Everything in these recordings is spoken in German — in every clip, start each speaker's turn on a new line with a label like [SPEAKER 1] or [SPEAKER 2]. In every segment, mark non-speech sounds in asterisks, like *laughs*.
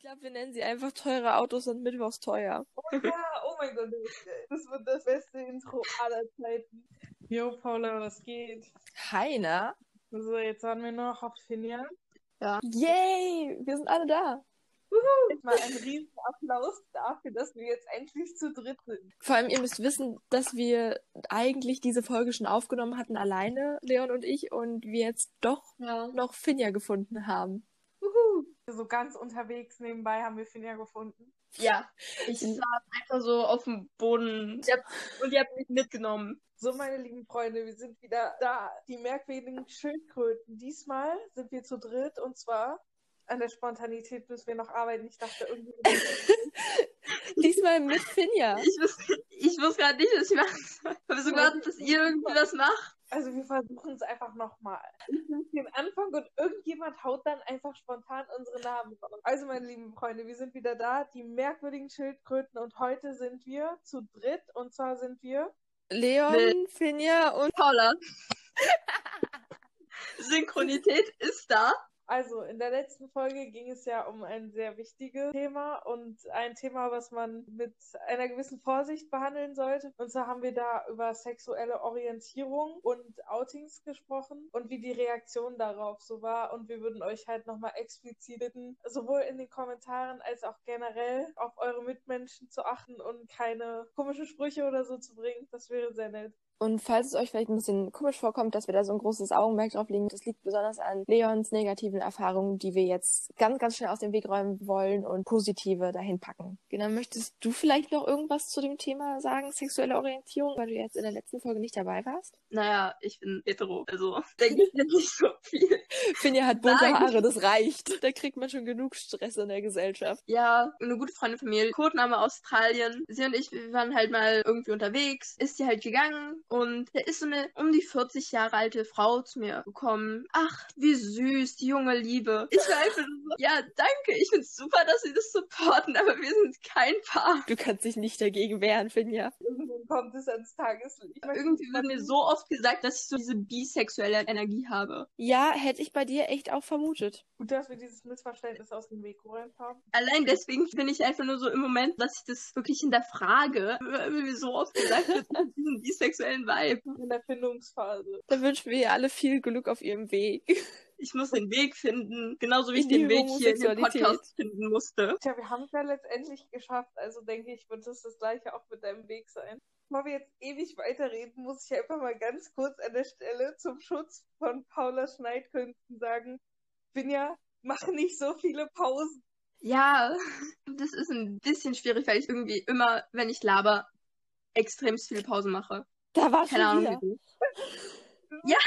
[SPEAKER 1] glaube, wir nennen sie einfach teure Autos und mittwochs teuer.
[SPEAKER 2] Oh ja, oh mein Gott, das wird das beste Intro aller Zeiten. Jo, Paula, was geht?
[SPEAKER 1] Heiner?
[SPEAKER 2] So, jetzt haben wir noch auf Finja.
[SPEAKER 1] Ja. Yay, wir sind alle da.
[SPEAKER 2] Uhu. Mal einen riesen Applaus dafür, dass wir jetzt endlich zu dritt sind.
[SPEAKER 1] Vor allem, ihr müsst wissen, dass wir eigentlich diese Folge schon aufgenommen hatten, alleine, Leon und ich, und wir jetzt doch ja. noch Finja gefunden haben.
[SPEAKER 2] Uhu. So ganz unterwegs nebenbei haben wir Finja gefunden.
[SPEAKER 3] Ja, ich saß einfach so auf dem Boden und ihr habt mich mitgenommen.
[SPEAKER 2] So, meine lieben Freunde, wir sind wieder da. Die merkwürdigen Schildkröten. Diesmal sind wir zu dritt und zwar an der Spontanität müssen wir noch arbeiten. Ich dachte irgendwie. *laughs* *laughs*
[SPEAKER 1] Diesmal mit Finja.
[SPEAKER 3] Ich wusste, ich wusste gerade nicht, was *laughs* ich machen soll. Ich habe so gewartet, dass ihr irgendwie was macht.
[SPEAKER 2] Also wir versuchen es einfach nochmal. Ich den Anfang und irgendjemand haut dann einfach spontan unsere Namen raus. Also meine lieben Freunde, wir sind wieder da, die merkwürdigen Schildkröten und heute sind wir zu dritt und zwar sind wir
[SPEAKER 1] Leon, mit Finja und
[SPEAKER 3] Paula. Synchronität ist da.
[SPEAKER 2] Also, in der letzten Folge ging es ja um ein sehr wichtiges Thema und ein Thema, was man mit einer gewissen Vorsicht behandeln sollte. Und zwar haben wir da über sexuelle Orientierung und Outings gesprochen und wie die Reaktion darauf so war. Und wir würden euch halt nochmal explizit bitten, sowohl in den Kommentaren als auch generell auf eure Mitmenschen zu achten und keine komischen Sprüche oder so zu bringen. Das wäre sehr nett.
[SPEAKER 1] Und falls es euch vielleicht ein bisschen komisch vorkommt, dass wir da so ein großes Augenmerk drauf legen, das liegt besonders an Leons negativen Erfahrungen, die wir jetzt ganz, ganz schnell aus dem Weg räumen wollen und positive dahin packen. Genau, möchtest du vielleicht noch irgendwas zu dem Thema sagen, sexuelle Orientierung, weil du jetzt in der letzten Folge nicht dabei warst?
[SPEAKER 3] Naja, ich bin hetero, also *laughs* denke ich jetzt nicht so viel.
[SPEAKER 1] Finja hat bunte Nein. Haare, das reicht. Da kriegt man schon genug Stress in der Gesellschaft.
[SPEAKER 3] Ja, eine gute Freundin von mir, Codename Australien. Sie und ich, wir waren halt mal irgendwie unterwegs, ist sie halt gegangen und da ist so eine um die 40 Jahre alte Frau zu mir gekommen. Ach, wie süß, die junge Liebe. Ich war einfach so, ja, danke, ich find's super, dass sie das supporten, aber wir sind kein Paar.
[SPEAKER 1] Du kannst dich nicht dagegen wehren, Finja.
[SPEAKER 2] Irgendwann kommt es ans Tageslicht.
[SPEAKER 3] Irgendwie wird mir so oft gesagt, dass ich so diese bisexuelle Energie habe.
[SPEAKER 1] Ja, hätte ich bei dir echt auch vermutet.
[SPEAKER 2] Gut, dass wir dieses Missverständnis aus dem Weg geräumt haben.
[SPEAKER 3] Allein deswegen bin ich einfach nur so im Moment, dass ich das wirklich hinterfrage, weil mir so oft gesagt wird, *laughs* diesen bisexuellen neuen Vibe.
[SPEAKER 2] In der Findungsphase.
[SPEAKER 1] Da wünschen wir ihr alle viel Glück auf ihrem Weg.
[SPEAKER 3] Ich muss den Weg finden, genauso wie ich den Weg hier in den Podcast finden musste.
[SPEAKER 2] Tja, wir haben es ja letztendlich geschafft, also denke ich, wird es das gleiche auch mit deinem Weg sein. Bevor wir jetzt ewig weiterreden, muss ich einfach mal ganz kurz an der Stelle zum Schutz von Paula Schneidkünsten sagen, Finja, mach nicht so viele Pausen.
[SPEAKER 3] Ja, das ist ein bisschen schwierig, weil ich irgendwie immer, wenn ich laber, extremst viele Pausen mache.
[SPEAKER 1] Da war Keine Ahnung, wieder. *laughs*
[SPEAKER 3] Ja,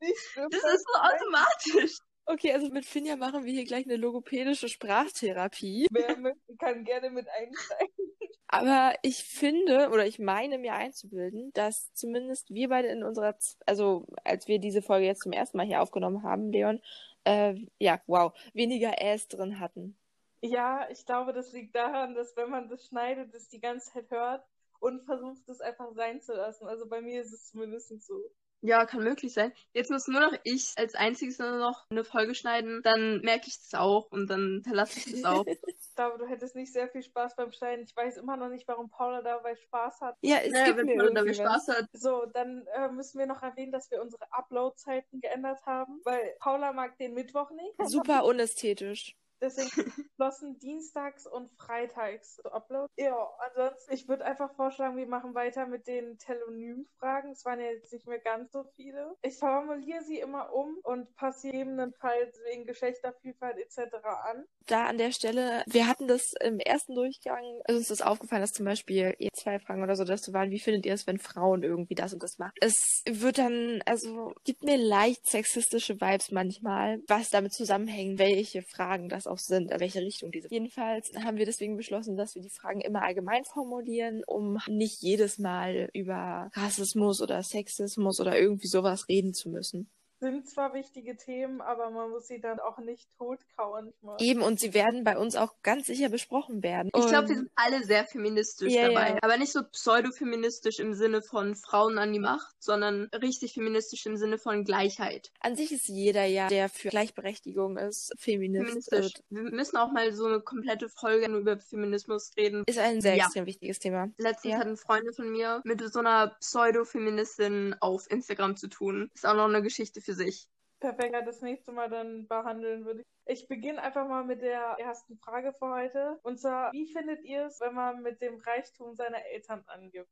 [SPEAKER 3] das ist so automatisch.
[SPEAKER 1] Okay, also mit Finja machen wir hier gleich eine logopädische Sprachtherapie.
[SPEAKER 2] Wer möchte, kann gerne mit einsteigen.
[SPEAKER 1] Aber ich finde, oder ich meine mir einzubilden, dass zumindest wir beide in unserer, also als wir diese Folge jetzt zum ersten Mal hier aufgenommen haben, Leon, äh, ja, wow, weniger Äs drin hatten.
[SPEAKER 2] Ja, ich glaube, das liegt daran, dass wenn man das schneidet, es die ganze Zeit hört und versucht es einfach sein zu lassen. Also bei mir ist es zumindest so.
[SPEAKER 3] Ja, kann möglich sein. Jetzt muss nur noch ich als einziges nur noch eine Folge schneiden, dann merke ich das auch und dann verlasse ich das auch. *laughs*
[SPEAKER 2] ich glaube, du hättest nicht sehr viel Spaß beim Schneiden. Ich weiß immer noch nicht, warum Paula dabei Spaß hat.
[SPEAKER 1] Ja, es naja, gibt wenn mir Paula dabei
[SPEAKER 2] Spaß hat. So, dann äh, müssen wir noch erwähnen, dass wir unsere Upload-Zeiten geändert haben, weil Paula mag den Mittwoch nicht.
[SPEAKER 1] Super unästhetisch.
[SPEAKER 2] Deswegen *laughs* flossen dienstags und freitags zu Upload. Ja, ansonsten, ich würde einfach vorschlagen, wir machen weiter mit den Telonym-Fragen. Es waren ja jetzt nicht mehr ganz so viele. Ich formuliere sie immer um und passe gegebenenfalls wegen Geschlechtervielfalt etc. an.
[SPEAKER 1] Da an der Stelle, wir hatten das im ersten Durchgang, also es ist aufgefallen, dass zum Beispiel ihr zwei Fragen oder so dazu waren, wie findet ihr es, wenn Frauen irgendwie das und das machen? Es wird dann, also, gibt mir leicht sexistische Vibes manchmal, was damit zusammenhängt, welche Fragen das auch sind, in welche Richtung diese. Jedenfalls haben wir deswegen beschlossen, dass wir die Fragen immer allgemein formulieren, um nicht jedes Mal über Rassismus oder Sexismus oder irgendwie sowas reden zu müssen.
[SPEAKER 2] Sind zwar wichtige Themen, aber man muss sie dann auch nicht totkauen.
[SPEAKER 1] Eben, und sie werden bei uns auch ganz sicher besprochen werden.
[SPEAKER 3] Ich glaube, wir sind alle sehr feministisch yeah, dabei. Yeah. Aber nicht so pseudo-feministisch im Sinne von Frauen an die Macht, sondern richtig feministisch im Sinne von Gleichheit.
[SPEAKER 1] An sich ist jeder ja, der für Gleichberechtigung ist, Feminist. Feministisch.
[SPEAKER 3] Wir müssen auch mal so eine komplette Folge nur über Feminismus reden.
[SPEAKER 1] Ist ein sehr ja. extrem wichtiges Thema.
[SPEAKER 3] Letztens ja. hatten Freunde von mir mit so einer Pseudo-Feministin auf Instagram zu tun. Ist auch noch eine Geschichte für sich.
[SPEAKER 2] Perfekt, das nächste Mal dann behandeln würde ich. Ich beginne einfach mal mit der ersten Frage für heute. Und zwar, wie findet ihr es, wenn man mit dem Reichtum seiner Eltern angibt?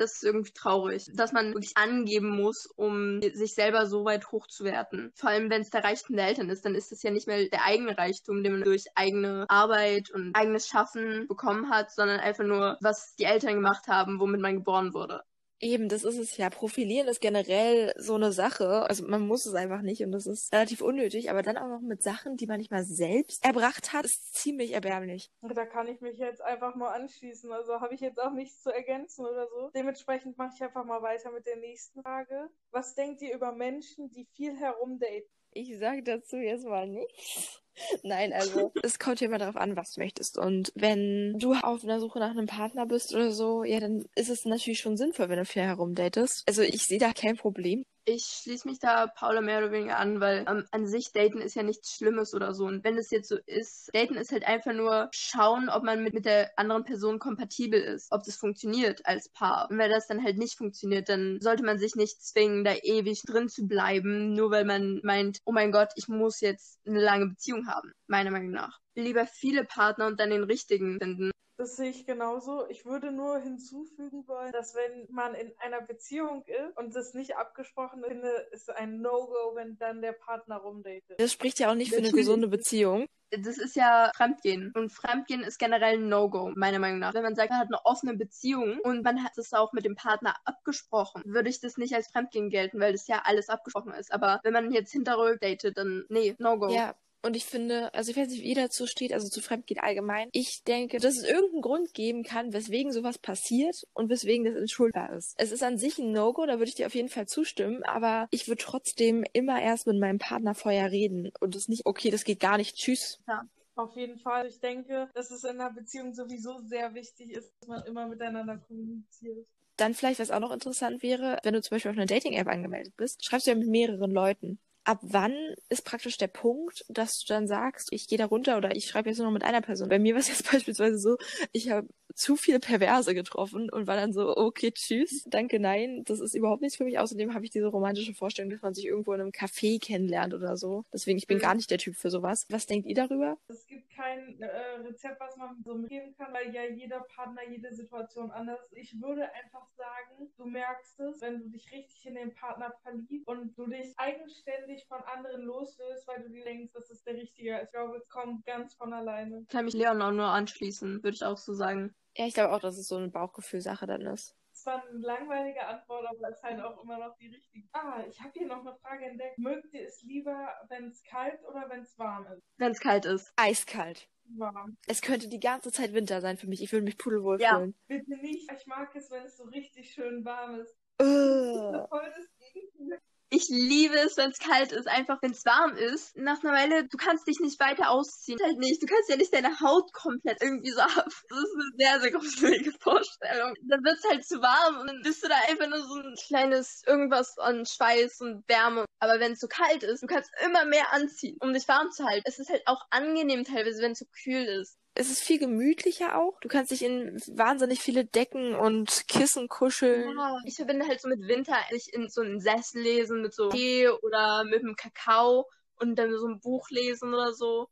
[SPEAKER 3] das ist irgendwie traurig, dass man wirklich angeben muss, um sich selber so weit hochzuwerten. Vor allem, wenn es der Reichtum der Eltern ist, dann ist es ja nicht mehr der eigene Reichtum, den man durch eigene Arbeit und eigenes Schaffen bekommen hat, sondern einfach nur, was die Eltern gemacht haben, womit man geboren wurde.
[SPEAKER 1] Eben, das ist es ja. Profilieren ist generell so eine Sache. Also man muss es einfach nicht und das ist relativ unnötig. Aber dann auch noch mit Sachen, die man nicht mal selbst erbracht hat, ist ziemlich erbärmlich.
[SPEAKER 2] Da kann ich mich jetzt einfach mal anschließen. Also habe ich jetzt auch nichts zu ergänzen oder so. Dementsprechend mache ich einfach mal weiter mit der nächsten Frage. Was denkt ihr über Menschen, die viel herumdaten?
[SPEAKER 1] Ich sage dazu jetzt mal nichts. Nein, also es kommt ja immer darauf an, was du möchtest. Und wenn du auf einer Suche nach einem Partner bist oder so, ja, dann ist es natürlich schon sinnvoll, wenn du viel herumdatest. Also ich sehe da kein Problem.
[SPEAKER 3] Ich schließe mich da Paula mehr oder weniger an, weil ähm, an sich Daten ist ja nichts Schlimmes oder so. Und wenn es jetzt so ist, Daten ist halt einfach nur schauen, ob man mit, mit der anderen Person kompatibel ist, ob das funktioniert als Paar. Und wenn das dann halt nicht funktioniert, dann sollte man sich nicht zwingen, da ewig drin zu bleiben, nur weil man meint, oh mein Gott, ich muss jetzt eine lange Beziehung haben, meiner Meinung nach. Lieber viele Partner und dann den richtigen finden.
[SPEAKER 2] Das sehe ich genauso. Ich würde nur hinzufügen wollen, dass wenn man in einer Beziehung ist und das nicht abgesprochen ist, ist ein No-Go, wenn dann der Partner rumdatet.
[SPEAKER 1] Das spricht ja auch nicht für eine gesunde Beziehung.
[SPEAKER 3] Das ist ja Fremdgehen. Und Fremdgehen ist generell ein No-Go, meiner Meinung nach. Wenn man sagt, man hat eine offene Beziehung und man hat es auch mit dem Partner abgesprochen, würde ich das nicht als Fremdgehen gelten, weil das ja alles abgesprochen ist. Aber wenn man jetzt hinterrück datet, dann nee, No-Go.
[SPEAKER 1] Ja, und ich finde, also ich weiß nicht, wie ihr dazu steht, also zu Fremdgehen allgemein. Ich denke, dass es irgendeinen Grund geben kann, weswegen sowas passiert und weswegen das entschuldbar ist. Es ist an sich ein No-Go, da würde ich dir auf jeden Fall zustimmen, aber ich würde trotzdem immer erst mit meinem Partner vorher reden und es nicht, okay, das geht gar nicht, tschüss.
[SPEAKER 2] Ja. Auf jeden Fall. Ich denke, dass es in einer Beziehung sowieso sehr wichtig ist, dass man immer miteinander kommuniziert.
[SPEAKER 1] Dann vielleicht, was auch noch interessant wäre, wenn du zum Beispiel auf einer Dating-App angemeldet bist, schreibst du ja mit mehreren Leuten ab wann ist praktisch der Punkt, dass du dann sagst, ich gehe da runter oder ich schreibe jetzt nur noch mit einer Person. Bei mir war es jetzt *laughs* beispielsweise so, ich habe zu viele Perverse getroffen und war dann so, okay, tschüss, danke, nein, das ist überhaupt nichts für mich. Außerdem habe ich diese romantische Vorstellung, dass man sich irgendwo in einem Café kennenlernt oder so. Deswegen, ich bin mhm. gar nicht der Typ für sowas. Was denkt ihr darüber?
[SPEAKER 2] Es gibt kein äh, Rezept, was man so mitgeben kann, weil ja jeder Partner, jede Situation anders ist. Ich würde einfach sagen, du merkst es, wenn du dich richtig in den Partner verliebst und du dich eigenständig von anderen loslöst, weil du dir denkst, das ist der Richtige. Ich glaube, es kommt ganz von alleine.
[SPEAKER 3] Kann mich Leon auch nur anschließen, würde ich auch so sagen.
[SPEAKER 1] Ja, ich glaube auch, dass es so eine Bauchgefühlsache dann ist.
[SPEAKER 2] Das war eine langweilige Antwort, aber es ist halt auch immer noch die richtige. Ah, ich habe hier noch eine Frage entdeckt. Mögt ihr es lieber, wenn es kalt oder wenn es warm ist?
[SPEAKER 3] Wenn es kalt ist.
[SPEAKER 1] Eiskalt.
[SPEAKER 2] Warm.
[SPEAKER 1] Es könnte die ganze Zeit Winter sein für mich. Ich würde mich pudelwohl ja. fühlen.
[SPEAKER 2] Bitte nicht. Ich mag es, wenn es so richtig schön warm ist.
[SPEAKER 1] Uh.
[SPEAKER 2] Das ist voll das Gegenteil.
[SPEAKER 3] Ich liebe es, wenn es kalt ist, einfach wenn es warm ist. Nach einer Weile, du kannst dich nicht weiter ausziehen. Halt nicht. Du kannst ja nicht deine Haut komplett irgendwie so ab. Das ist eine sehr, sehr gruselige Vorstellung. Dann wird es halt zu warm und dann bist du da einfach nur so ein kleines irgendwas an Schweiß und Wärme. Aber wenn es so kalt ist, du kannst immer mehr anziehen, um dich warm zu halten. Es ist halt auch angenehm teilweise, wenn es so kühl ist
[SPEAKER 1] es ist viel gemütlicher auch. Du kannst dich in wahnsinnig viele Decken und Kissen kuscheln.
[SPEAKER 3] Ja, ich verbinde halt so mit Winter, sich in so einen Sessel lesen mit so Tee oder mit einem Kakao und dann so ein Buch lesen oder so.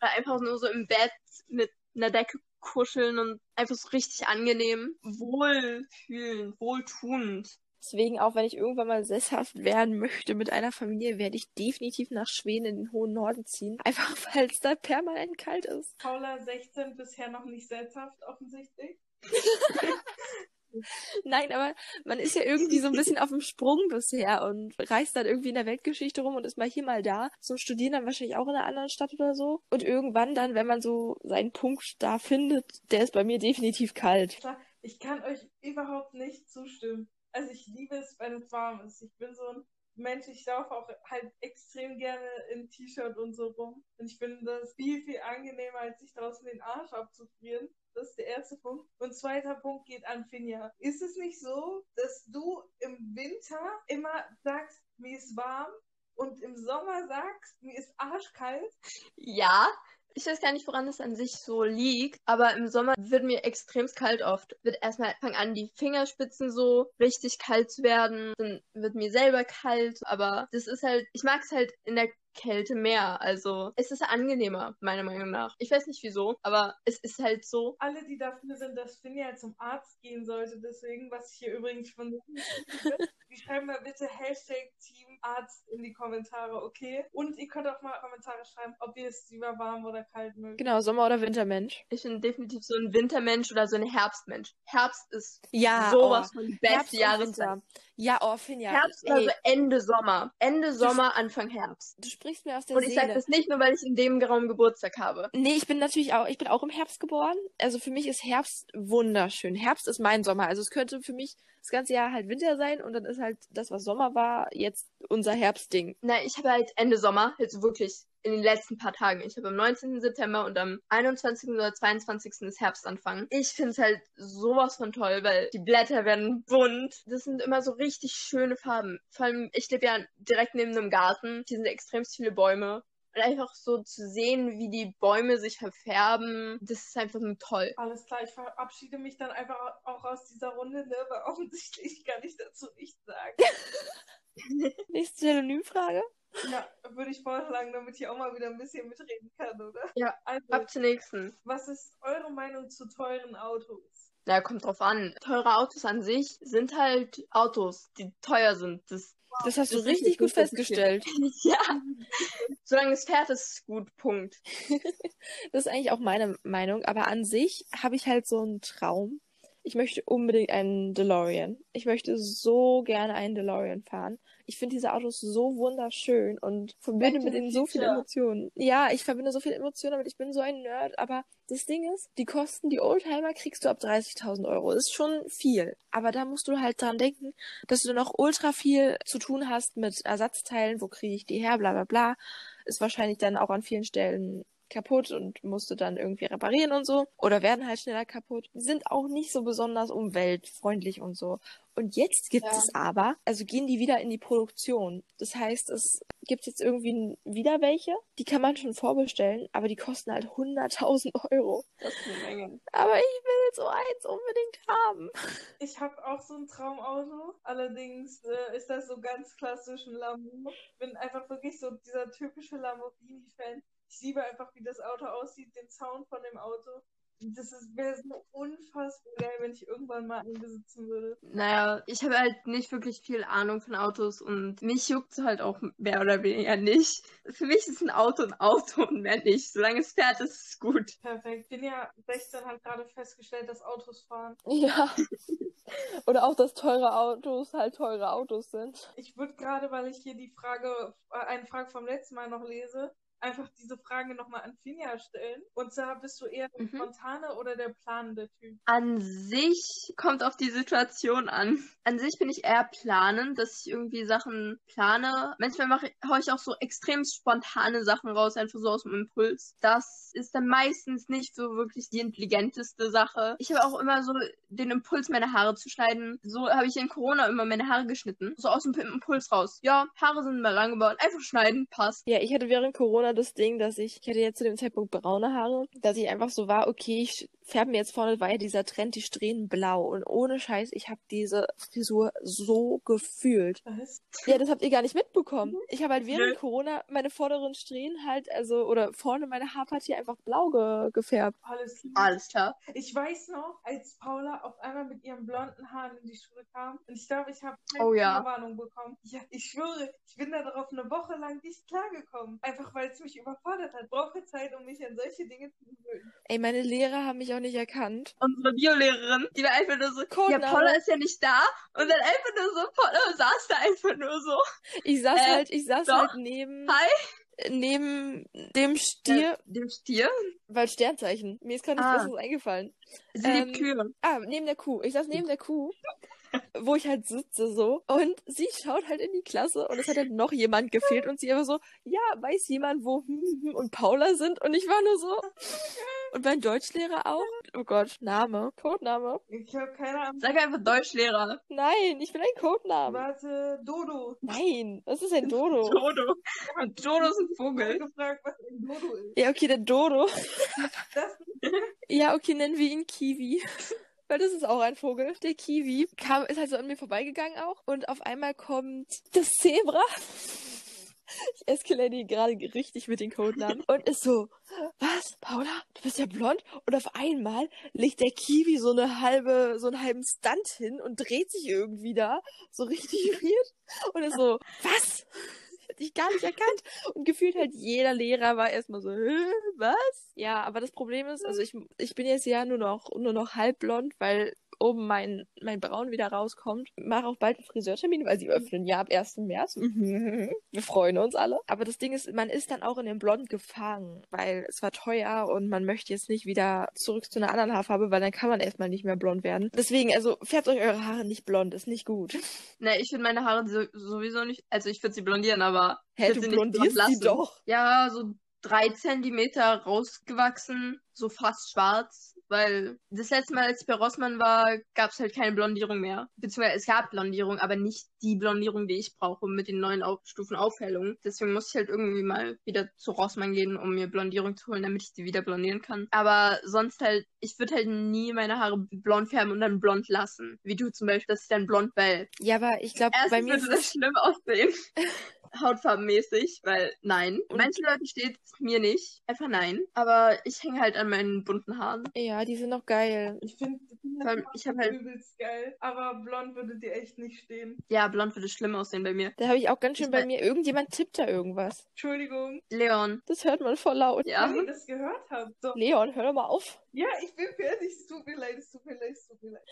[SPEAKER 3] Oder einfach nur so im Bett mit einer Decke kuscheln und einfach so richtig angenehm. Wohlfühlend, wohltuend.
[SPEAKER 1] Deswegen, auch wenn ich irgendwann mal sesshaft werden möchte mit einer Familie, werde ich definitiv nach Schweden in den hohen Norden ziehen. *laughs* Einfach weil es da permanent kalt ist.
[SPEAKER 2] Paula 16 bisher noch nicht sesshaft, offensichtlich. *laughs*
[SPEAKER 1] Nein, aber man ist ja irgendwie so ein bisschen auf dem Sprung bisher und reist dann irgendwie in der Weltgeschichte rum und ist mal hier, mal da. So studieren dann wahrscheinlich auch in einer anderen Stadt oder so. Und irgendwann dann, wenn man so seinen Punkt da findet, der ist bei mir definitiv kalt.
[SPEAKER 2] Ich kann euch überhaupt nicht zustimmen. Also ich liebe es, wenn es warm ist. Ich bin so ein Mensch, ich laufe auch halt extrem gerne in T-Shirt und so rum. Und ich finde das viel, viel angenehmer, als sich draußen den Arsch abzufrieren. Das ist der erste Punkt. Und zweiter Punkt geht an Finja. Ist es nicht so, dass du im Winter immer sagst, mir ist warm und im Sommer sagst, mir ist arschkalt?
[SPEAKER 3] Ja, ich weiß gar nicht, woran es an sich so liegt, aber im Sommer wird mir extrem kalt oft. Wird erstmal fangen an, die Fingerspitzen so richtig kalt zu werden. Dann wird mir selber kalt, aber das ist halt, ich mag es halt in der Kälte mehr. Also es ist angenehmer, meiner Meinung nach. Ich weiß nicht wieso, aber es ist halt so.
[SPEAKER 2] Alle, die dafür sind, dass Finja zum Arzt gehen sollte, deswegen, was ich hier übrigens von die schreiben mal bitte Hashtag Teamarzt in die Kommentare, okay? Und ihr könnt auch mal Kommentare schreiben, ob ihr es lieber warm oder kalt mögt.
[SPEAKER 1] Genau, Sommer- oder Wintermensch.
[SPEAKER 3] Ich bin definitiv so ein Wintermensch oder so ein Herbstmensch. Herbst ist
[SPEAKER 1] Ja,
[SPEAKER 3] sowas
[SPEAKER 1] oh.
[SPEAKER 3] von die beste Jahreszeit.
[SPEAKER 1] Ja, oh, Finja.
[SPEAKER 3] Herbst
[SPEAKER 1] ey,
[SPEAKER 3] also Ende Sommer. Ende Sommer, Anfang Herbst.
[SPEAKER 1] du sprichst mir aus der
[SPEAKER 3] Und ich sage
[SPEAKER 1] Seele.
[SPEAKER 3] das nicht nur, weil ich in dem Raum Geburtstag habe.
[SPEAKER 1] Nee, ich bin natürlich auch, ich bin auch im Herbst geboren. Also für mich ist Herbst wunderschön. Herbst ist mein Sommer. Also es könnte für mich das ganze Jahr halt Winter sein und dann ist halt das, was Sommer war, jetzt unser Herbstding.
[SPEAKER 3] Nein, ich habe halt Ende Sommer, also wirklich in den letzten paar Tagen. Ich habe am 19. September und am 21. oder 22. ist Herbstanfang. Ich finde es halt sowas von toll, weil die Blätter werden bunt. Das sind immer so richtig schöne Farben. Vor allem, ich lebe ja direkt neben einem Garten. Hier sind extrem viele Bäume. Und einfach so zu sehen, wie die Bäume sich verfärben, das ist einfach nur toll.
[SPEAKER 2] Alles klar, ich verabschiede mich dann einfach auch aus dieser Runde, ne? weil *laughs* offensichtlich kann ich dazu nichts sagen. *laughs*
[SPEAKER 1] Nächste Synonymfrage.
[SPEAKER 2] Ja, würde ich vorschlagen, damit ich auch mal wieder ein bisschen mitreden kann, oder?
[SPEAKER 3] Ja,
[SPEAKER 2] Also,
[SPEAKER 3] Ab zur nächsten.
[SPEAKER 2] was ist eure Meinung zu teuren Autos?
[SPEAKER 3] Na, kommt drauf an. Teure Autos an sich sind halt Autos, die teuer sind. Das,
[SPEAKER 1] Das hast du
[SPEAKER 3] Das
[SPEAKER 1] richtig gut
[SPEAKER 3] gut festgestellt.
[SPEAKER 1] festgestellt. *laughs*
[SPEAKER 3] ja. Solange es fährt, ist es gut. Punkt. *laughs*
[SPEAKER 1] Das ist eigentlich auch meine Meinung. Aber an sich habe ich halt so einen Traum. Ich möchte unbedingt einen DeLorean. Ich möchte so gerne einen DeLorean fahren. Ich finde diese Autos so wunderschön und verbinde mit ihnen so viele. Emotionen. Ja, ich verbinde so viele Emotionen damit. Ich bin so ein Nerd. Aber das Ding ist, die Kosten, die Oldtimer kriegst du ab 30.000 Euro. Das ist schon viel. Aber da musst du halt dran denken, dass du noch ultra viel zu tun hast mit Ersatzteilen. Wo kriege ich die her? Bla bla bla. Ist wahrscheinlich dann auch an vielen Stellen kaputt und musst du dann irgendwie reparieren und so. Oder werden halt schneller kaputt. Sind auch nicht so besonders umweltfreundlich und so. Und jetzt gibt
[SPEAKER 3] Ja.
[SPEAKER 1] es aber, also gehen die wieder in die Produktion. Das heißt, es gibt jetzt irgendwie wieder welche, die kann man schon vorbestellen, aber die kosten halt 100.000 Euro.
[SPEAKER 3] Das ist eine Menge.
[SPEAKER 1] Aber ich will so eins unbedingt haben.
[SPEAKER 2] Ich habe auch so ein Traumauto. Allerdings äh, ist das so ganz klassisch ein Lambo. Ich bin einfach wirklich so dieser typische Lamborghini-Fan. Ich liebe einfach, wie das Auto aussieht, den Sound von dem Auto. Das wäre so unfassbar geil, wenn ich irgendwann mal einen besitzen würde.
[SPEAKER 3] Naja, ich habe halt nicht wirklich viel Ahnung von Autos und mich juckt es halt auch mehr oder weniger nicht. Für mich ist ein Auto ein Auto und mehr nicht. Solange es fährt, ist es gut.
[SPEAKER 2] Perfekt. Bin ja 16, hat gerade festgestellt, dass Autos fahren.
[SPEAKER 1] Ja. *laughs* Oder auch, dass teure Autos halt teure Autos sind.
[SPEAKER 2] Ich würde gerade, weil ich hier die Frage, äh, eine Frage vom letzten Mal noch lese, einfach diese Frage nochmal an Finja stellen. Und zwar bist du eher der
[SPEAKER 3] Mhm.
[SPEAKER 2] spontane oder der planende Typ?
[SPEAKER 3] An sich kommt auf die Situation an. An sich bin ich eher planend, dass ich irgendwie Sachen plane. Manchmal mache haue ich auch so extrem spontane Sachen raus, einfach so aus dem Impuls. Das ist dann meistens nicht so wirklich die intelligenteste Sache. Ich habe auch immer so den Impuls, meine Haare zu schneiden. So habe ich in Corona immer meine Haare geschnitten. So aus dem Impuls raus. Ja, Haare sind mal lang geworden. Einfach schneiden, passt.
[SPEAKER 1] Ja, ich hatte während Corona das Ding, dass ich, ich hatte jetzt zu dem Zeitpunkt braune Haare, dass ich einfach so war, okay, ich färbe mir jetzt vorne, war ja dieser Trend, die Strähnen blau. Und ohne Scheiß, ich habe diese Frisur so gefühlt.
[SPEAKER 2] Was?
[SPEAKER 1] Ja, das habt ihr gar nicht mitbekommen. Ich habe halt während
[SPEAKER 3] Nö.
[SPEAKER 1] Corona meine vorderen Strähnen halt, also, oder vorne meine Haarpartie einfach blau ge gefärbt.
[SPEAKER 2] Alles klar.
[SPEAKER 3] Alles klar.
[SPEAKER 2] Ich weiß noch, als Paula auf einmal mit ihren blonden Haaren in die Schule kam und ich glaube, ich habe keine
[SPEAKER 3] Oh ja.
[SPEAKER 2] Warnung bekommen. Ja, ich schwöre, ich bin da darauf eine Woche lang nicht klargekommen. Einfach weil es mich überfordert hat. Brauche Zeit, um mich an solche Dinge zu gewöhnen.
[SPEAKER 1] Ey, meine Lehrer haben mich auch nicht erkannt.
[SPEAKER 3] Unsere Biolehrerin, die war einfach nur so, ja,
[SPEAKER 1] Codename.
[SPEAKER 3] Paula ist ja nicht da. Und dann einfach nur so, Paula saß da einfach nur so.
[SPEAKER 1] Ich saß
[SPEAKER 3] Äh,
[SPEAKER 1] halt, ich saß
[SPEAKER 3] doch.
[SPEAKER 1] halt neben,
[SPEAKER 3] Hi.
[SPEAKER 1] neben dem Stier,
[SPEAKER 3] dem Stier.
[SPEAKER 1] weil Sternzeichen. Mir ist gerade nichts
[SPEAKER 3] Ah.
[SPEAKER 1] Besseres eingefallen.
[SPEAKER 3] Sie
[SPEAKER 1] Ähm,
[SPEAKER 3] liebt Kühe.
[SPEAKER 1] Ah, neben der Kuh. Ich saß neben der Kuh. *laughs* wo ich halt sitze so. Und sie schaut halt in die Klasse und es hat halt noch jemand gefehlt und sie aber so, ja, weiß jemand, wo und Paula sind? Und ich war nur so. Und mein Deutschlehrer auch. Oh Gott, Name. Codename.
[SPEAKER 2] Ich habe keine Ahnung.
[SPEAKER 3] Sag einfach Deutschlehrer.
[SPEAKER 1] Nein, ich will ein Codename.
[SPEAKER 2] Warte, Dodo.
[SPEAKER 1] Nein, was ist ein Dodo? *laughs*
[SPEAKER 3] Dodo. Dodo ist ein
[SPEAKER 2] Ich
[SPEAKER 3] Vogel.
[SPEAKER 2] habe gefragt, was ein Dodo ist.
[SPEAKER 1] Ja, okay, der Dodo.
[SPEAKER 2] Das *laughs*
[SPEAKER 1] Ja, okay, nennen wir ihn Kiwi. Weil das ist auch ein Vogel. Der Kiwi kam, ist halt so an mir vorbeigegangen auch. Und auf einmal kommt das Zebra. Ich eskalade gerade richtig mit den Codenamen. Und ist so, was, Paula, du bist ja blond? Und auf einmal legt der Kiwi so eine halbe, so einen halben Stunt hin und dreht sich irgendwie da. So richtig weird. Und ist so, was? Dich gar nicht erkannt. *laughs* Und gefühlt halt jeder Lehrer war erstmal so, was? Ja, aber das Problem ist, also ich, ich bin jetzt ja nur noch, nur noch halb blond, weil oben mein, mein Braun wieder rauskommt. Mache auch bald einen Friseurtermin, weil sie öffnen ja ab 1. März. Mhm. *laughs* Wir freuen uns alle. Aber das Ding ist, man ist dann auch in dem Blond gefangen, weil es war teuer und man möchte jetzt nicht wieder zurück zu einer anderen Haarfarbe, weil dann kann man erstmal nicht mehr blond werden. Deswegen, also färbt euch eure Haare nicht blond, ist nicht gut. *laughs*
[SPEAKER 3] Ne, ich finde meine Haare so, sowieso nicht. Also ich würde sie blondieren, aber.
[SPEAKER 1] Hä, du
[SPEAKER 3] sie nicht blond
[SPEAKER 1] blondierst sie
[SPEAKER 3] lassen.
[SPEAKER 1] doch.
[SPEAKER 3] Ja, so drei Zentimeter rausgewachsen, so fast schwarz. Weil das letzte Mal, als ich bei Rossmann war, gab es halt keine Blondierung mehr. Beziehungsweise es gab Blondierung, aber nicht die Blondierung, die ich brauche mit den neuen Auf Stufen Aufhellung. Deswegen muss ich halt irgendwie mal wieder zu Rossmann gehen, um mir Blondierung zu holen, damit ich die wieder blondieren kann. Aber sonst halt, ich würde halt nie meine Haare blond färben und dann blond lassen. Wie du zum Beispiel, dass ich dann blond bell.
[SPEAKER 1] Ja, aber ich glaube, bei mir
[SPEAKER 3] würde das schlimm aussehen. *laughs* Hautfarbenmäßig, weil nein.
[SPEAKER 1] Und-
[SPEAKER 3] Manchen Leuten steht es mir nicht. Einfach nein. Aber ich hänge halt an meinen bunten Haaren.
[SPEAKER 1] Ja, die sind noch geil.
[SPEAKER 2] Ich finde
[SPEAKER 3] ich hab halt-
[SPEAKER 2] übelst geil. Aber blond würde dir echt nicht stehen.
[SPEAKER 3] Ja, blond würde schlimm aussehen bei mir.
[SPEAKER 1] Da habe ich auch ganz schön
[SPEAKER 3] Ich
[SPEAKER 1] bei mir. Irgendjemand tippt da irgendwas.
[SPEAKER 2] Entschuldigung,
[SPEAKER 3] Leon.
[SPEAKER 1] Das hört man voll laut.
[SPEAKER 3] Ja.
[SPEAKER 2] wenn ihr das gehört habt. So.
[SPEAKER 1] Leon, hör doch mal auf.
[SPEAKER 2] Ja, ich bin fertig. Es tut mir leid, es tut mir leid, es tut mir leid.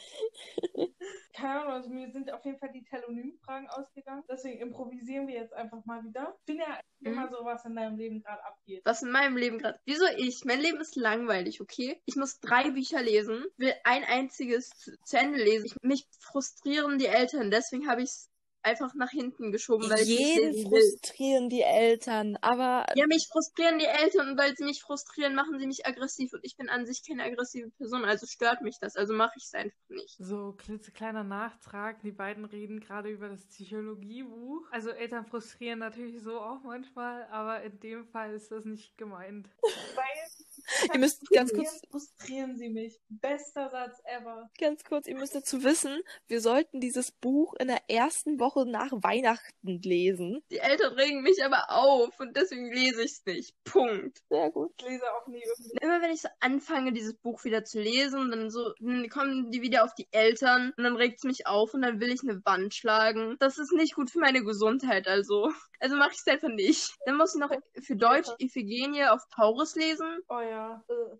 [SPEAKER 2] *laughs* Keine Ahnung, also mir sind auf jeden Fall die Telonym-Fragen ausgegangen. Deswegen improvisieren wir jetzt einfach mal wieder. Ich bin ja
[SPEAKER 3] Mhm.
[SPEAKER 2] immer so, was in deinem Leben gerade abgeht.
[SPEAKER 3] Was in meinem Leben gerade. Wieso ich? Mein Leben ist langweilig, okay? Ich muss drei Bücher lesen, will ein einziges zu, zu Ende lesen. Ich, mich frustrieren die Eltern, deswegen habe ich es einfach nach hinten geschoben, weil ich
[SPEAKER 1] Jeden
[SPEAKER 3] will.
[SPEAKER 1] frustrieren die Eltern, aber
[SPEAKER 3] Ja, mich frustrieren die Eltern und weil sie mich frustrieren, machen sie mich aggressiv und ich bin an sich keine aggressive Person, also stört mich das, also mache ich es einfach nicht.
[SPEAKER 4] So, klitzekleiner Nachtrag. Die beiden reden gerade über das Psychologiebuch. Also Eltern frustrieren natürlich so auch manchmal, aber in dem Fall ist das nicht gemeint.
[SPEAKER 2] Weil *laughs*
[SPEAKER 1] Ihr müsst ganz kurz-
[SPEAKER 2] frustrieren sie mich. Bester Satz ever.
[SPEAKER 1] ganz kurz, ihr müsst dazu wissen, wir sollten dieses Buch in der ersten Woche nach Weihnachten lesen.
[SPEAKER 3] Die Eltern regen mich aber auf und deswegen lese ich es nicht. Punkt.
[SPEAKER 1] Sehr gut.
[SPEAKER 2] Ich lese auch nie irgendwie.
[SPEAKER 3] Immer wenn ich so anfange, dieses Buch wieder zu lesen, dann so, dann kommen die wieder auf die Eltern und dann regt es mich auf und dann will ich eine Wand schlagen. Das ist nicht gut für meine Gesundheit, also. Also mache ich es einfach nicht. Dann muss ich noch für Deutsch Iphigenie auf Taurus lesen.
[SPEAKER 2] Oh ja.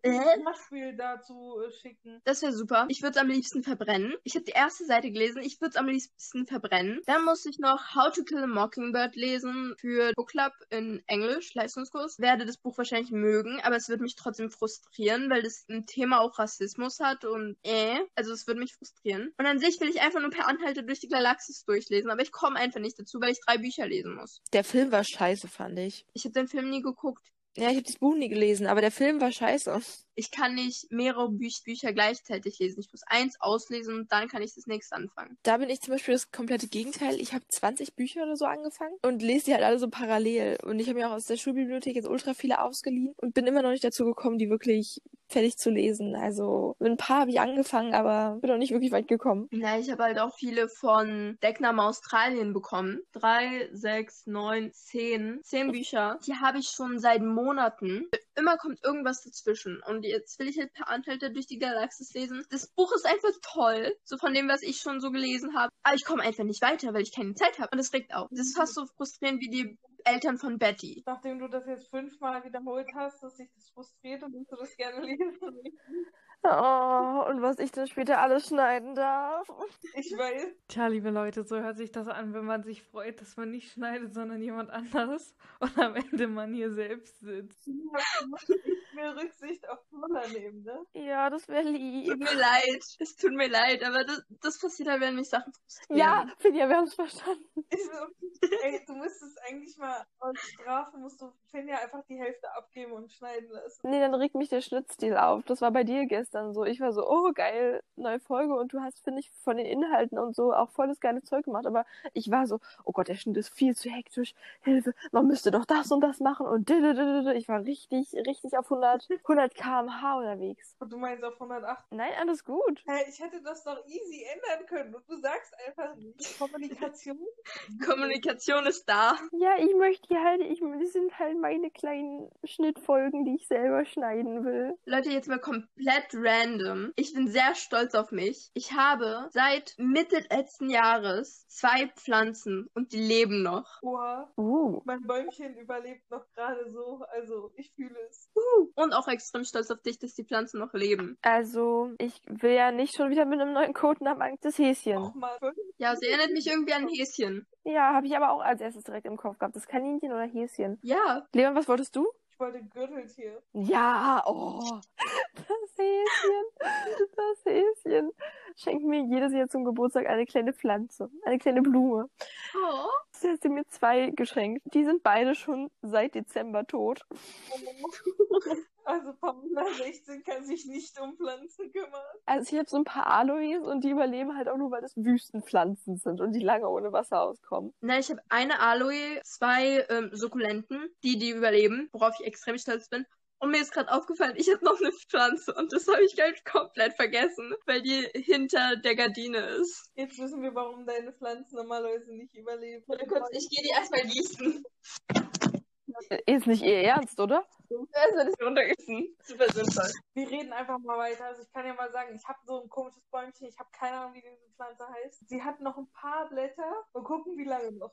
[SPEAKER 3] Äh?
[SPEAKER 2] Äh, ein Beispiel dazu äh, schicken.
[SPEAKER 3] Das wäre super. Ich würde es am liebsten verbrennen. Ich habe die erste Seite gelesen. Ich würde es am liebsten verbrennen. Dann muss ich noch How to Kill a Mockingbird lesen für Book Club in Englisch, Leistungskurs. Werde das Buch wahrscheinlich mögen, aber es wird mich trotzdem frustrieren, weil das ein Thema auch Rassismus hat und äh, also es würde mich frustrieren. Und an sich will ich einfach nur per Anhalte durch die Galaxis durchlesen, aber ich komme einfach nicht dazu, weil ich drei Bücher lesen muss.
[SPEAKER 1] Der Film war scheiße, fand ich.
[SPEAKER 3] Ich habe den Film nie geguckt.
[SPEAKER 1] Ja, ich habe das Buch nie gelesen, aber der Film war scheiße.
[SPEAKER 3] Ich kann nicht mehrere Bü Bücher gleichzeitig lesen. Ich muss eins auslesen und dann kann ich das nächste anfangen.
[SPEAKER 1] Da bin ich zum Beispiel das komplette Gegenteil. Ich habe 20 Bücher oder so angefangen und lese die halt alle so parallel. Und ich habe mir auch aus der Schulbibliothek jetzt ultra viele ausgeliehen und bin immer noch nicht dazu gekommen, die wirklich fertig zu lesen. Also mit ein paar habe ich angefangen, aber bin noch nicht wirklich weit gekommen.
[SPEAKER 3] Na, ich habe halt auch viele von Deckname Australien bekommen. Drei, sechs, neun, zehn. Zehn Bücher. Die habe ich schon seit Monaten. Immer kommt irgendwas dazwischen. Und jetzt will ich halt per Anhalter durch die Galaxis lesen. Das Buch ist einfach toll. So von dem, was ich schon so gelesen habe. Aber ich komme einfach nicht weiter, weil ich keine Zeit habe. Und das regt auf. Das ist fast so frustrierend wie die Eltern von Betty.
[SPEAKER 2] Nachdem du das jetzt fünfmal wiederholt hast, dass sich das frustriert und du das gerne lesen
[SPEAKER 1] Oh, und was ich dann später alles schneiden darf.
[SPEAKER 2] Ich weiß.
[SPEAKER 4] Tja, liebe Leute, so hört sich das an, wenn man sich freut, dass man nicht schneidet, sondern jemand anderes und am Ende man hier selbst sitzt.
[SPEAKER 2] Nicht mehr Rücksicht auf Paula nehmen, ne?
[SPEAKER 1] Ja, das wäre
[SPEAKER 3] Tut
[SPEAKER 1] lieb.
[SPEAKER 3] mir leid. Es tut mir leid, aber das, das passiert halt, wenn mich Sachen frustrieren.
[SPEAKER 1] Ja, Finja, wir haben es verstanden.
[SPEAKER 2] So, ey, du müsstest eigentlich mal als Strafe, musst du Finja einfach die Hälfte abgeben und schneiden lassen.
[SPEAKER 1] Nee, dann regt mich der Schnittstil auf. Das war bei dir gestern so. Ich war so, oh geil, neue Folge und du hast, finde ich, von den Inhalten und so auch volles geile Zeug gemacht. Aber ich war so, oh Gott, der Schnitt ist viel zu hektisch. Hilfe, man müsste doch das und das machen und ich war richtig, richtig auf 100, 100 km/h unterwegs.
[SPEAKER 2] Und du meinst auf 108.
[SPEAKER 1] Nein, alles gut.
[SPEAKER 2] Hey, ich hätte das doch easy ändern können und du sagst einfach. Kommunikation. *laughs*
[SPEAKER 3] Kommunikation ist da.
[SPEAKER 1] Ja, ich möchte die halt, ich, das sind halt meine kleinen Schnittfolgen, die ich selber schneiden will.
[SPEAKER 3] Leute, jetzt mal komplett random. Ich bin sehr stolz auf mich. Ich habe seit Mitte letzten Jahres zwei Pflanzen und die leben noch.
[SPEAKER 2] Oha.
[SPEAKER 1] Uh.
[SPEAKER 2] Mein Bäumchen überlebt noch gerade so, also ich fühle es.
[SPEAKER 3] Und auch extrem stolz auf dich, dass die Pflanzen noch leben.
[SPEAKER 1] Also, ich will ja nicht schon wieder mit einem neuen Codenamen Angst des Häschen.
[SPEAKER 2] Fünf.
[SPEAKER 3] Ja, sie erinnert mich irgendwie an Häschen.
[SPEAKER 1] Ja, habe ich aber auch als erstes direkt im Kopf gehabt. Das Kaninchen oder Häschen.
[SPEAKER 3] Ja,
[SPEAKER 1] Leon, was wolltest du?
[SPEAKER 2] Ich wollte Gürteltier.
[SPEAKER 1] Ja, oh. Das Häschen. Das Häschen. Schenkt mir jedes Jahr zum Geburtstag eine kleine Pflanze. Eine kleine Blume.
[SPEAKER 3] oh.
[SPEAKER 1] Sie hat sie mir zwei geschenkt. Die sind beide schon seit Dezember tot. *laughs*
[SPEAKER 2] Also Paula 16 kann sich nicht um Pflanzen kümmern.
[SPEAKER 1] Also ich habe so ein paar Aloes und die überleben halt auch nur, weil das Wüstenpflanzen sind und die lange ohne Wasser auskommen.
[SPEAKER 3] Na, ich habe eine Aloe, zwei ähm, Sukkulenten, die die überleben, worauf ich extrem stolz bin. Und mir ist gerade aufgefallen, ich habe noch eine Pflanze und das habe ich halt komplett vergessen, weil die hinter der Gardine ist.
[SPEAKER 2] Jetzt wissen wir, warum deine Pflanzen normalerweise nicht überleben.
[SPEAKER 3] Warte kurz, ich gehe die erstmal gießen.
[SPEAKER 1] Ist nicht ihr Ernst, oder?
[SPEAKER 3] Das runtergießen. Super sinnvoll.
[SPEAKER 2] Wir reden einfach mal weiter. Also ich kann ja mal sagen, ich habe so ein komisches Bäumchen. Ich habe keine Ahnung, wie diese Pflanze heißt. Sie hat noch ein paar Blätter. Mal gucken, wie lange noch.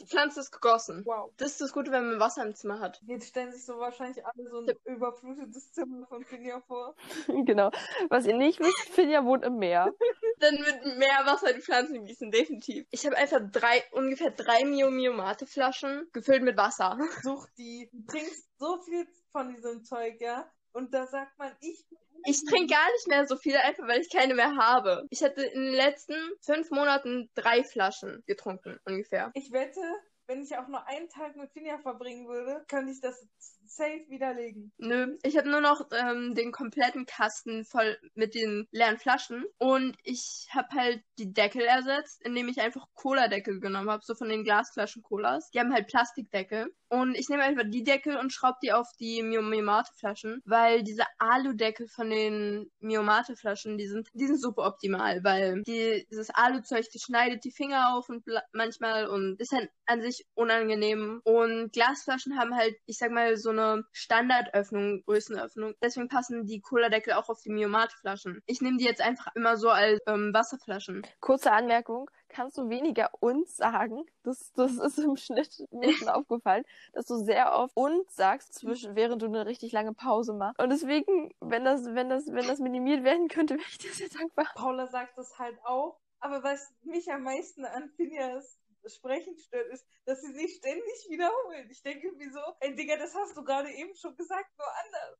[SPEAKER 3] Die Pflanze ist gegossen.
[SPEAKER 2] Wow.
[SPEAKER 3] Das ist das Gute, wenn man Wasser im Zimmer hat.
[SPEAKER 2] Jetzt stellen sich so wahrscheinlich alle so ein überflutetes Zimmer von Finja vor. *laughs*
[SPEAKER 1] genau. Was ihr nicht wisst, Finja wohnt im Meer. *laughs*
[SPEAKER 3] Dann mit mehr Wasser die Pflanzen gießen, definitiv. Ich habe einfach drei, ungefähr drei Mio Mio Mate Flaschen gefüllt mit Wasser. *laughs*
[SPEAKER 2] Such die. Du trinkst so viel von diesem Zeug, ja? Und da sagt man, ich.
[SPEAKER 3] Ich trinke gar nicht mehr so viel, einfach weil ich keine mehr habe. Ich hatte in den letzten fünf Monaten drei Flaschen getrunken, ungefähr.
[SPEAKER 2] Ich wette, wenn ich auch nur einen Tag mit Finja verbringen würde, könnte ich das safe widerlegen.
[SPEAKER 3] Nö, ich habe nur noch ähm, den kompletten Kasten voll mit den leeren Flaschen und ich habe halt die Deckel ersetzt, indem ich einfach Cola-Deckel genommen habe, so von den Glasflaschen Colas. Die haben halt Plastikdeckel und ich nehme einfach die Deckel und schraube die auf die Miomate-Flaschen, weil diese Alu-Deckel von den Miomate-Flaschen, die sind, die sind super optimal, weil die, dieses Alu-Zeug, die schneidet die Finger auf und manchmal und ist halt an sich unangenehm. Und Glasflaschen haben halt, ich sag mal, so eine Standardöffnung, Größenöffnung. Deswegen passen die Cola-Deckel auch auf die Miomate-Flaschen. Ich nehme die jetzt einfach immer so als ähm, Wasserflaschen.
[SPEAKER 1] Kurze Anmerkung. Kannst du weniger uns sagen? Das, das ist im Schnitt mir schon *laughs* aufgefallen, dass du sehr oft uns sagst, zwischen, während du eine richtig lange Pause machst. Und deswegen, wenn das, wenn das, wenn das minimiert werden könnte, *laughs* wäre ich dir sehr dankbar.
[SPEAKER 2] Paula sagt das halt auch. Aber was mich am meisten an Finjas Sprechen stört, ist, dass sie sich ständig wiederholen. Ich denke irgendwie so, ey Digga, das hast du gerade eben schon gesagt, nur anders.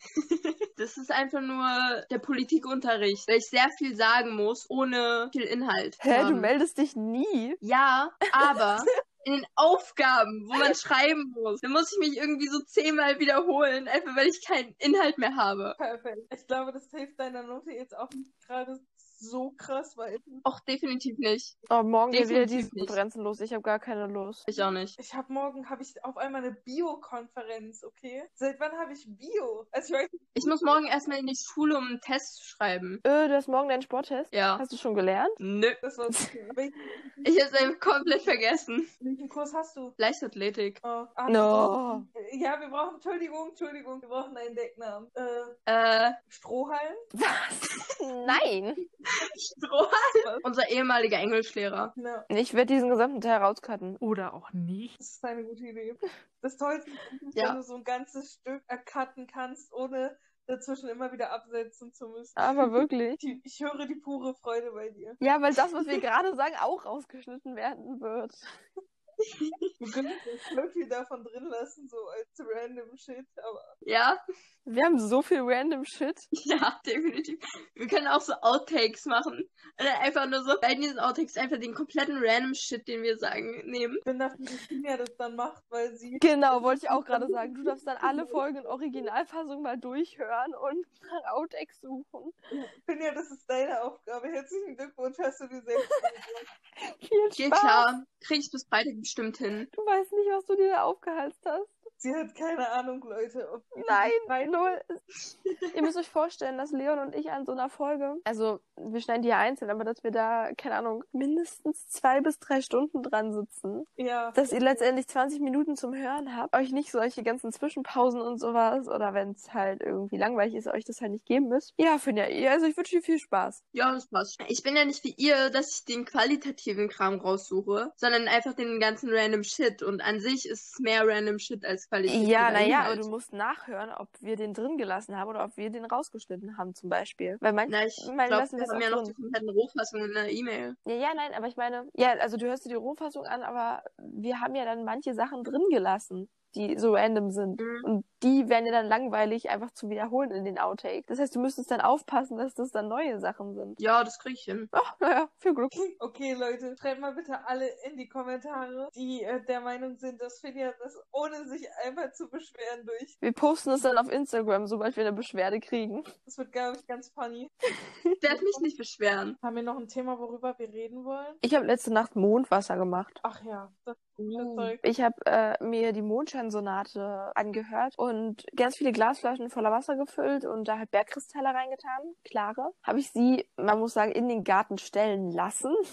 [SPEAKER 2] *laughs*
[SPEAKER 3] Das ist einfach nur der Politikunterricht, weil ich sehr viel sagen muss, ohne viel Inhalt.
[SPEAKER 1] Hä, du
[SPEAKER 3] Ähm,
[SPEAKER 1] meldest dich nie?
[SPEAKER 3] Ja, aber *laughs* in den Aufgaben, wo man schreiben muss, dann muss ich mich irgendwie so zehnmal wiederholen, einfach weil ich keinen Inhalt mehr habe.
[SPEAKER 2] Perfekt. Ich glaube, das hilft deiner Note jetzt auch nicht gerade so krass weiter.
[SPEAKER 3] Auch definitiv nicht.
[SPEAKER 1] Oh, morgen geht wieder die. Konferenzen los. Ich habe gar keine Lust.
[SPEAKER 3] Ich auch nicht.
[SPEAKER 2] Ich habe morgen habe ich auf einmal eine Bio-Konferenz, okay? Seit wann habe ich Bio? Also ich weiß nicht,
[SPEAKER 3] Ich muss morgen erstmal in die Schule, um einen Test zu schreiben.
[SPEAKER 1] Äh, du hast morgen deinen Sporttest?
[SPEAKER 3] Ja.
[SPEAKER 1] Hast du schon gelernt?
[SPEAKER 3] Nö.
[SPEAKER 2] das war *laughs* welchen,
[SPEAKER 3] Ich hab's einfach komplett vergessen.
[SPEAKER 2] welchen Kurs hast du?
[SPEAKER 3] Leichtathletik.
[SPEAKER 2] Oh, ah,
[SPEAKER 1] No.
[SPEAKER 2] Ja, wir brauchen, Entschuldigung, Entschuldigung, wir brauchen einen Decknamen. Äh,
[SPEAKER 3] Äh,
[SPEAKER 2] Strohhalm?
[SPEAKER 1] Was? *laughs* Nein.
[SPEAKER 3] Strohhalm. Unser ehemaliger Englischlehrer.
[SPEAKER 2] Ja,
[SPEAKER 1] Ich werde diesen gesamten Teil rauscutten.
[SPEAKER 4] Oder auch nicht.
[SPEAKER 2] das ist eine gute Idee. Das Tollste ist,
[SPEAKER 3] Ja.
[SPEAKER 2] wenn du so ein ganzes Stück ercutten kannst, ohne dazwischen immer wieder absetzen zu müssen.
[SPEAKER 1] Aber wirklich.
[SPEAKER 2] Die, ich höre die pure Freude bei dir.
[SPEAKER 1] Ja, weil das, was wir *laughs* gerade sagen, auch rausgeschnitten werden wird.
[SPEAKER 2] Du könntest voll viel davon drin lassen, so als random Shit, aber
[SPEAKER 3] Ja,
[SPEAKER 1] Wir haben so viel random Shit.
[SPEAKER 3] ja, definitiv. Wir können auch so Outtakes machen. Oder einfach nur so bei diesen Outtakes einfach den kompletten random Shit, den wir sagen, nehmen.
[SPEAKER 2] ich bin dafür, dass Finja das dann macht, weil sie
[SPEAKER 1] Genau, wollte ich auch gerade sagen. Du darfst dann alle Folgen in Originalfassung mal durchhören und nach Outtakes suchen.
[SPEAKER 2] Finja, das ist deine Aufgabe. Herzlichen Glückwunsch, hast du dir selbst. *laughs*
[SPEAKER 1] Viel
[SPEAKER 3] Geht
[SPEAKER 1] Spaß.
[SPEAKER 3] klar. Krieg ich bis Freitag bestimmt hin.
[SPEAKER 1] Du weißt nicht, was du dir da aufgehalst hast.
[SPEAKER 2] Sie hat keine Ahnung, Leute.
[SPEAKER 1] Nein, null. Ihr müsst euch vorstellen, dass Leon und ich an so einer Folge, also wir schneiden die ja einzeln, aber dass wir da, keine Ahnung, mindestens zwei bis drei Stunden dran sitzen.
[SPEAKER 2] Ja.
[SPEAKER 1] Dass ihr letztendlich 20 Minuten zum Hören habt, euch nicht solche ganzen Zwischenpausen und sowas oder wenn es halt irgendwie langweilig ist, euch das halt nicht geben müsst. Ja, Finja, ihr- also ich wünsche dir viel Spaß.
[SPEAKER 3] Ja, das passt. Ich bin ja nicht wie ihr, dass ich den qualitativen Kram raussuche, sondern einfach den ganzen random Shit. Und an sich ist es mehr random Shit als qualitativer
[SPEAKER 1] Ja, naja, aber du musst nachhören, ob wir den drin gelassen haben oder ob wir den rausgeschnitten haben zum Beispiel. Weil manche,
[SPEAKER 3] Na, ich
[SPEAKER 1] meine
[SPEAKER 3] glaube,
[SPEAKER 1] lassen
[SPEAKER 3] wir haben ja noch
[SPEAKER 1] drin.
[SPEAKER 3] die kompletten Rohfassungen in der E-Mail.
[SPEAKER 1] Ja, ja, nein, aber ich meine, ja, also du hörst dir die Rohfassung an, aber wir haben ja dann manche Sachen drin gelassen, die so random sind.
[SPEAKER 3] Mhm.
[SPEAKER 1] Und die wären ja dann langweilig einfach zu wiederholen in den Outtakes. Das heißt, du müsstest dann aufpassen, dass das dann neue Sachen sind.
[SPEAKER 3] Ja, das krieg ich hin. *laughs*
[SPEAKER 1] Ach, naja, viel Glück.
[SPEAKER 2] Okay, Leute, schreibt mal bitte alle in die Kommentare, die äh, der Meinung sind, dass Finja das ohne sich einmal zu beschweren durch.
[SPEAKER 1] Wir posten es dann auf Instagram, sobald wir eine Beschwerde kriegen.
[SPEAKER 2] Das wird, glaube ich, ganz funny. *laughs*
[SPEAKER 3] Ich werde mich nicht beschweren.
[SPEAKER 2] Haben wir noch ein Thema, worüber wir reden wollen?
[SPEAKER 1] Ich habe letzte Nacht Mondwasser gemacht.
[SPEAKER 2] Ach ja, das
[SPEAKER 3] Uh.
[SPEAKER 2] das Zeug.
[SPEAKER 1] Ich habe äh, mir die Mondscheinsonate angehört und ganz viele Glasflaschen voller Wasser gefüllt und da halt Bergkristalle reingetan, klare. Habe ich sie, man muss sagen, in den Garten stellen lassen. *laughs*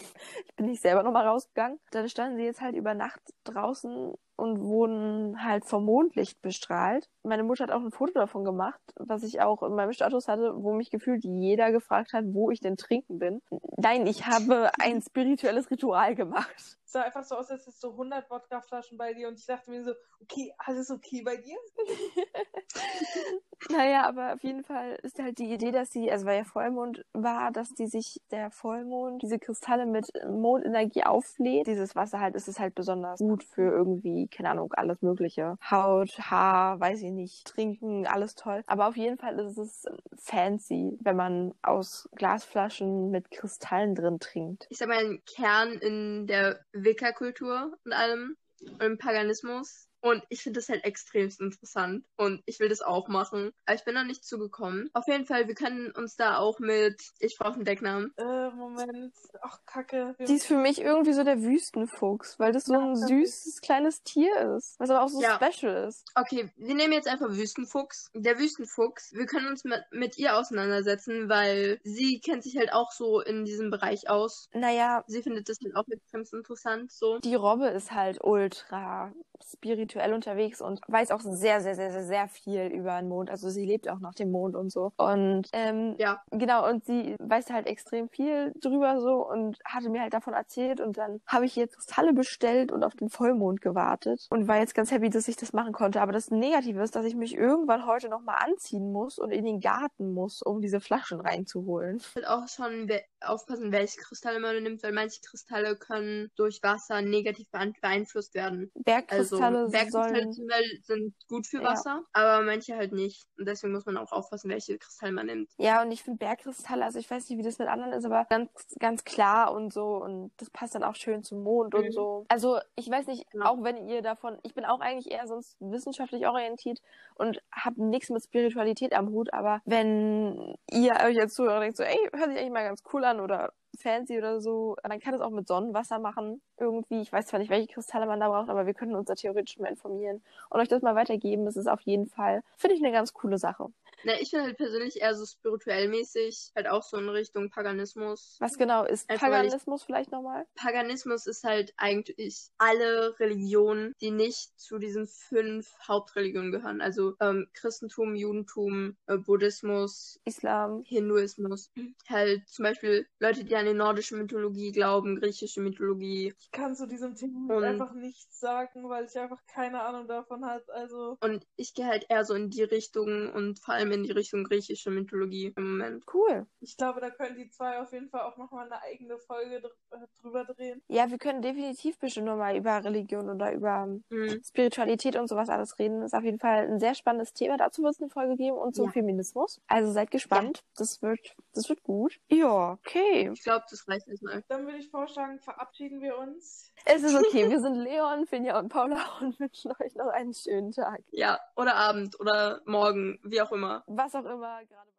[SPEAKER 1] Ich bin nicht selber nochmal rausgegangen. Dann standen sie jetzt halt über Nacht draußen und wurden halt vom Mondlicht bestrahlt. Meine Mutter hat auch ein Foto davon gemacht, was ich auch in meinem Status hatte, wo mich gefühlt jeder gefragt hat, wo ich denn trinken bin. Nein, ich habe ein spirituelles Ritual gemacht.
[SPEAKER 2] Es sah einfach so aus, als hättest du 100 Wodkaflaschen bei dir und ich dachte mir so, okay, alles okay bei dir? *laughs*
[SPEAKER 1] Naja, aber auf jeden Fall ist halt die Idee, dass sie, also weil ja Vollmond war, dass die sich der Vollmond diese Kristalle mit Mondenergie auflädt. Dieses Wasser halt, ist es halt besonders gut für irgendwie, keine Ahnung, alles Mögliche. Haut, Haar, weiß ich nicht, trinken, alles toll. Aber auf jeden Fall ist es fancy, wenn man aus Glasflaschen mit Kristallen drin trinkt.
[SPEAKER 3] Ich sag mal, ein Kern in der Wicca-Kultur und allem und im Paganismus. Und ich finde das halt extremst interessant. Und ich will das auch machen. Aber ich bin noch nicht zugekommen. Auf jeden Fall, wir können uns da auch mit, ich brauche einen Decknamen.
[SPEAKER 2] Äh, Moment. Ach, Kacke.
[SPEAKER 1] Die ist für mich irgendwie so der Wüstenfuchs, weil das so ein süßes kleines Tier ist, was aber auch so
[SPEAKER 3] Ja.
[SPEAKER 1] special ist.
[SPEAKER 3] Okay, wir nehmen jetzt einfach Wüstenfuchs. Der Wüstenfuchs, wir können uns mit, mit ihr auseinandersetzen, weil sie kennt sich halt auch so in diesem Bereich aus.
[SPEAKER 1] Naja,
[SPEAKER 3] Sie findet das halt auch extrem interessant, so.
[SPEAKER 1] die Robbe ist halt ultra spirituell unterwegs und weiß auch sehr, sehr, sehr, sehr, sehr viel über den Mond. Also sie lebt auch nach dem Mond und so. Und ähm,
[SPEAKER 3] Ja.
[SPEAKER 1] genau, und sie weiß halt extrem viel drüber so und hatte mir halt davon erzählt und dann habe ich jetzt Kristalle bestellt und auf den Vollmond gewartet und war jetzt ganz happy, dass ich das machen konnte. Aber das Negative ist, dass ich mich irgendwann heute nochmal anziehen muss und in den Garten muss, um diese Flaschen reinzuholen.
[SPEAKER 3] Halt auch schon aufpassen, welche Kristalle man nimmt, weil manche Kristalle können durch Wasser negativ beein- beeinflusst werden.
[SPEAKER 1] Bergkristalle
[SPEAKER 3] Bergkristalle
[SPEAKER 1] sollen
[SPEAKER 3] zum Beispiel sind gut für
[SPEAKER 1] Ja.
[SPEAKER 3] Wasser, aber manche halt nicht. Und deswegen muss man auch aufpassen, welche Kristalle man nimmt.
[SPEAKER 1] Ja, und ich finde Bergkristalle, also ich weiß nicht, wie das mit anderen ist, aber ganz, ganz klar und so. Und das passt dann auch schön zum Mond
[SPEAKER 3] Mhm.
[SPEAKER 1] und so. Also ich weiß nicht,
[SPEAKER 3] Ja.
[SPEAKER 1] auch wenn ihr davon, ich bin auch eigentlich eher sonst wissenschaftlich orientiert und habe nichts mit Spiritualität am Hut, aber wenn ihr euch jetzt zuhört und denkt so, ey, hört sich eigentlich mal ganz cool an oder fancy oder so, dann kann es auch mit Sonnenwasser machen irgendwie. Ich weiß zwar nicht, welche Kristalle man da braucht, aber wir können uns da theoretisch mal informieren und euch das mal weitergeben. Das ist auf jeden Fall, finde ich, eine ganz coole Sache.
[SPEAKER 3] Na, ich finde halt persönlich eher so spirituell mäßig, halt auch so in Richtung Paganismus.
[SPEAKER 1] Was genau ist
[SPEAKER 3] Also, weil ich-
[SPEAKER 1] Paganismus vielleicht nochmal?
[SPEAKER 3] Paganismus ist halt eigentlich alle Religionen, die nicht zu diesen fünf Hauptreligionen gehören. Also ähm, Christentum, Judentum, äh, Buddhismus,
[SPEAKER 1] Islam.
[SPEAKER 3] Hinduismus. Halt zum Beispiel Leute, die an die nordische Mythologie glauben, griechische Mythologie.
[SPEAKER 2] Ich kann zu diesem Thema
[SPEAKER 3] Und-
[SPEAKER 2] einfach nichts sagen, weil ich einfach keine Ahnung davon habe. Also,
[SPEAKER 3] Und ich gehe halt eher so in die Richtung und vor allem in die Richtung griechische Mythologie im Moment.
[SPEAKER 1] Cool.
[SPEAKER 2] ich glaube, da können die zwei auf jeden Fall auch nochmal eine eigene Folge dr äh, drüber drehen.
[SPEAKER 1] Ja, wir können definitiv bestimmt nochmal über Religion oder über
[SPEAKER 3] Mhm.
[SPEAKER 1] Spiritualität und sowas alles reden. Das ist auf jeden Fall ein sehr spannendes Thema. Dazu wird es eine Folge geben und zum
[SPEAKER 3] Ja.
[SPEAKER 1] Feminismus. Also seid gespannt. Das wird, das wird gut. Ja, okay.
[SPEAKER 3] Ich glaube, das reicht erstmal.
[SPEAKER 2] Dann würde ich vorschlagen, verabschieden wir uns.
[SPEAKER 1] Es ist okay. *laughs* Wir sind Leon, Finja und Paula und *laughs* wünschen euch noch einen schönen Tag.
[SPEAKER 3] Ja, oder Abend oder morgen, wie auch immer.
[SPEAKER 1] Was auch immer gerade.